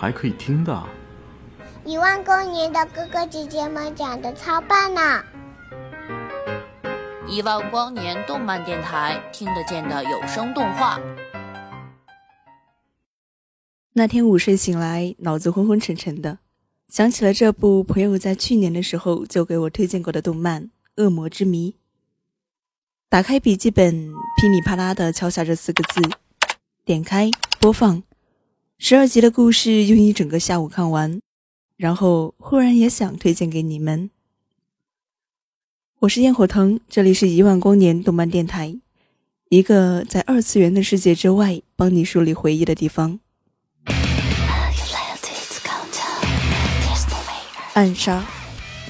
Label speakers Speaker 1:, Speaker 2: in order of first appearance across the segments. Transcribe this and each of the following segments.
Speaker 1: 还可以听的，
Speaker 2: 一万光年的哥哥姐姐们讲的超棒呢！
Speaker 3: 一万光年动漫电台听得见的有声动画。
Speaker 4: 那天午睡醒来，脑子昏昏沉沉的，想起了这部朋友在去年的时候就给我推荐过的动漫《恶魔之谜》。打开笔记本，噼里啪啦的敲下这四个字，点开播放。十二集的故事用一整个下午看完，然后忽然也想推荐给你们。我是焰火腾，这里是一万光年动漫电台，一个在二次元的世界之外帮你梳理回忆的地方。暗杀，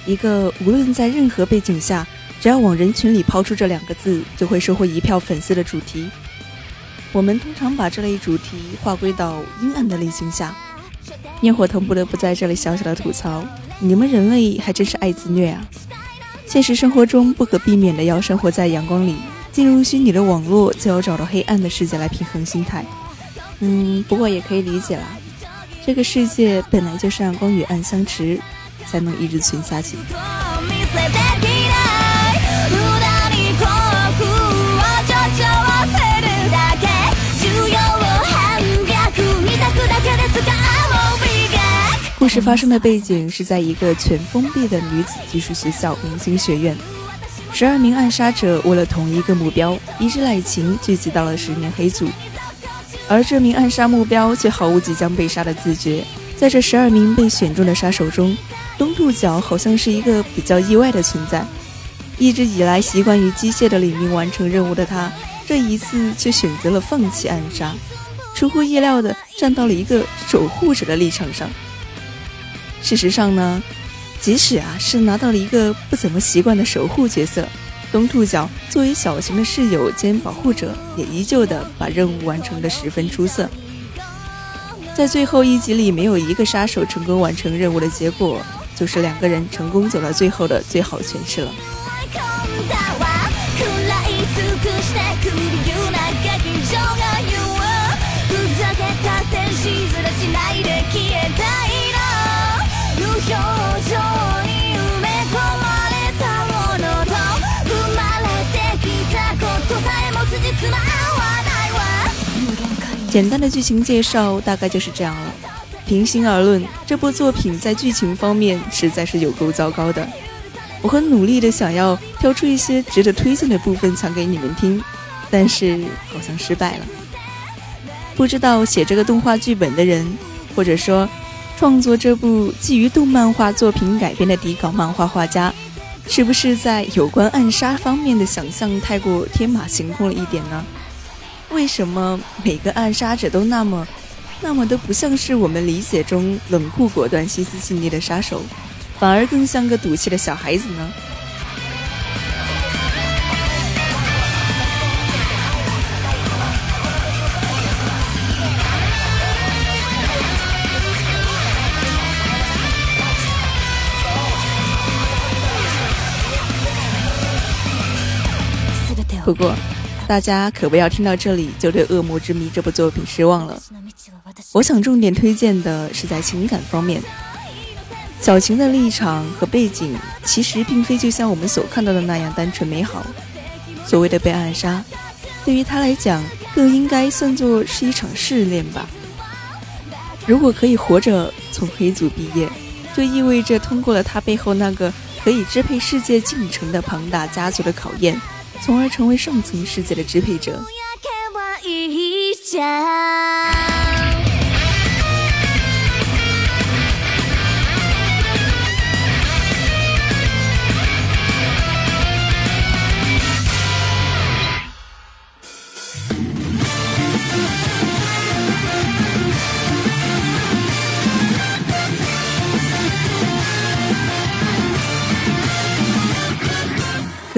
Speaker 4: 一个无论在任何背景下，只要往人群里抛出这两个字，就会收获一票粉丝的主题。我们通常把这类主题划归到阴暗的类型下。焰火腾不得不在这里小小的吐槽：你们人类还真是爱自虐啊！现实生活中不可避免的要生活在阳光里，进入虚拟的网络就要找到黑暗的世界来平衡心态。嗯，不过也可以理解啦，这个世界本来就是暗光与暗相持，才能一直存下去。故事发生的背景是在一个全封闭的女子技术学校——明星学院。十二名暗杀者为了同一个目标，一日赖情聚集到了十名黑组，而这名暗杀目标却毫无即将被杀的自觉。在这十二名被选中的杀手中，东兔角好像是一个比较意外的存在。一直以来习惯于机械的领命完成任务的他，这一次却选择了放弃暗杀，出乎意料的站到了一个守护者的立场上。事实上呢，即使啊是拿到了一个不怎么习惯的守护角色，东兔角作为小型的室友兼保护者，也依旧的把任务完成的十分出色。在最后一集里，没有一个杀手成功完成任务的结果，就是两个人成功走到最后的最好诠释了。简单的剧情介绍大概就是这样了。平心而论，这部作品在剧情方面实在是有够糟糕的。我很努力的想要挑出一些值得推荐的部分讲给你们听，但是好像失败了。不知道写这个动画剧本的人，或者说创作这部基于动漫画作品改编的底稿漫画画家，是不是在有关暗杀方面的想象太过天马行空了一点呢？为什么每个暗杀者都那么、那么的不像是我们理解中冷酷果断、心思细腻的杀手，反而更像个赌气的小孩子呢？不过。大家可不要听到这里就对《恶魔之谜》这部作品失望了。我想重点推荐的是在情感方面，小晴的立场和背景其实并非就像我们所看到的那样单纯美好。所谓的被暗杀，对于他来讲更应该算作是一场试炼吧。如果可以活着从黑组毕业，就意味着通过了他背后那个可以支配世界进程的庞大家族的考验。从而成为上层世界的支配者。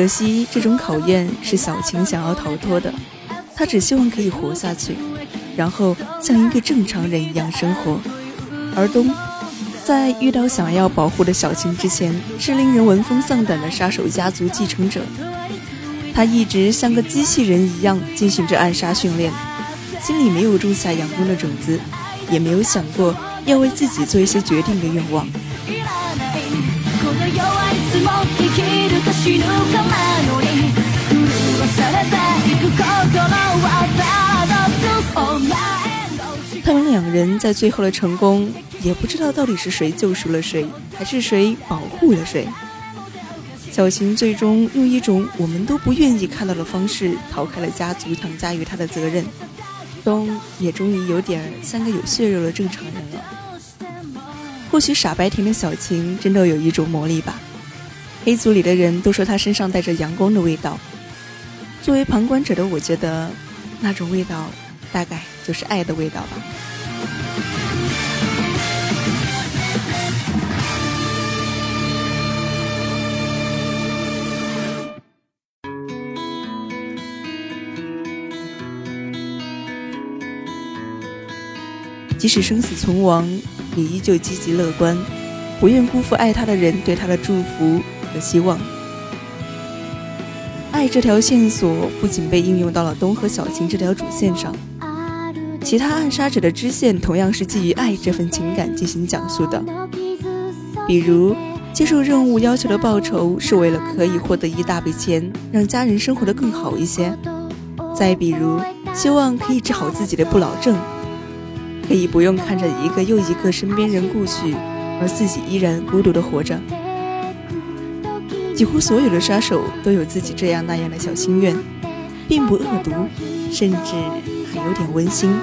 Speaker 4: 可惜这种考验是小晴想要逃脱的，她只希望可以活下去，然后像一个正常人一样生活。而东，在遇到想要保护的小晴之前，是令人闻风丧胆的杀手家族继承者。他一直像个机器人一样进行着暗杀训练，心里没有种下阳光的种子，也没有想过要为自己做一些决定的愿望。人在最后的成功，也不知道到底是谁救赎了谁，还是谁保护了谁。小晴最终用一种我们都不愿意看到的方式逃开了家族强加于他的责任，东也终于有点像个有血肉的正常人了。或许傻白甜的小晴真的有一种魔力吧。黑族里的人都说她身上带着阳光的味道。作为旁观者的我觉得，那种味道大概就是爱的味道吧。即使生死存亡，也依旧积极乐观。不愿辜负爱他的人对他的祝福和希望。爱这条线索不仅被应用到了东和小晴这条主线上，其他暗杀者的支线同样是基于爱这份情感进行讲述的。比如，接受任务要求的报酬是为了可以获得一大笔钱，让家人生活的更好一些；再比如，希望可以治好自己的不老症，可以不用看着一个又一个身边人故去。而自己依然孤独的活着。几乎所有的杀手都有自己这样那样的小心愿，并不恶毒，甚至还有点温馨。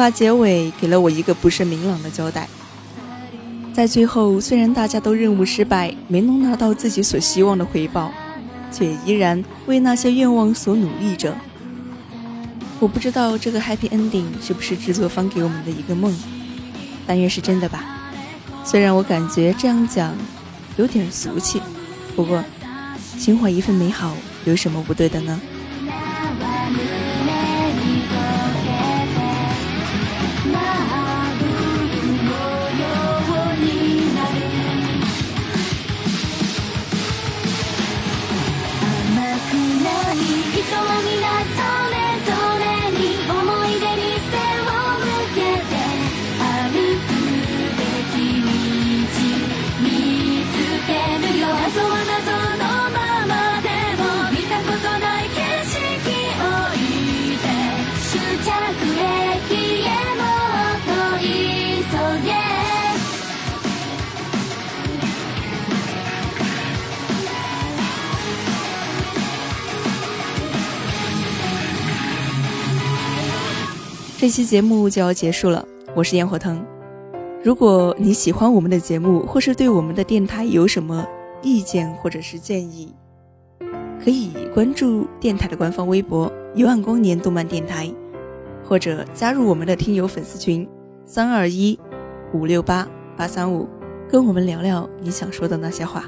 Speaker 4: 动画结尾给了我一个不甚明朗的交代。在最后，虽然大家都任务失败，没能拿到自己所希望的回报，却依然为那些愿望所努力着。我不知道这个 happy ending 是不是制作方给我们的一个梦，但愿是真的吧。虽然我感觉这样讲有点俗气，不过心怀一份美好，有什么不对的呢？这期节目就要结束了，我是烟火腾。如果你喜欢我们的节目，或是对我们的电台有什么意见或者是建议，可以关注电台的官方微博“一万光年动漫电台”，或者加入我们的听友粉丝群三二一五六八八三五，跟我们聊聊你想说的那些话。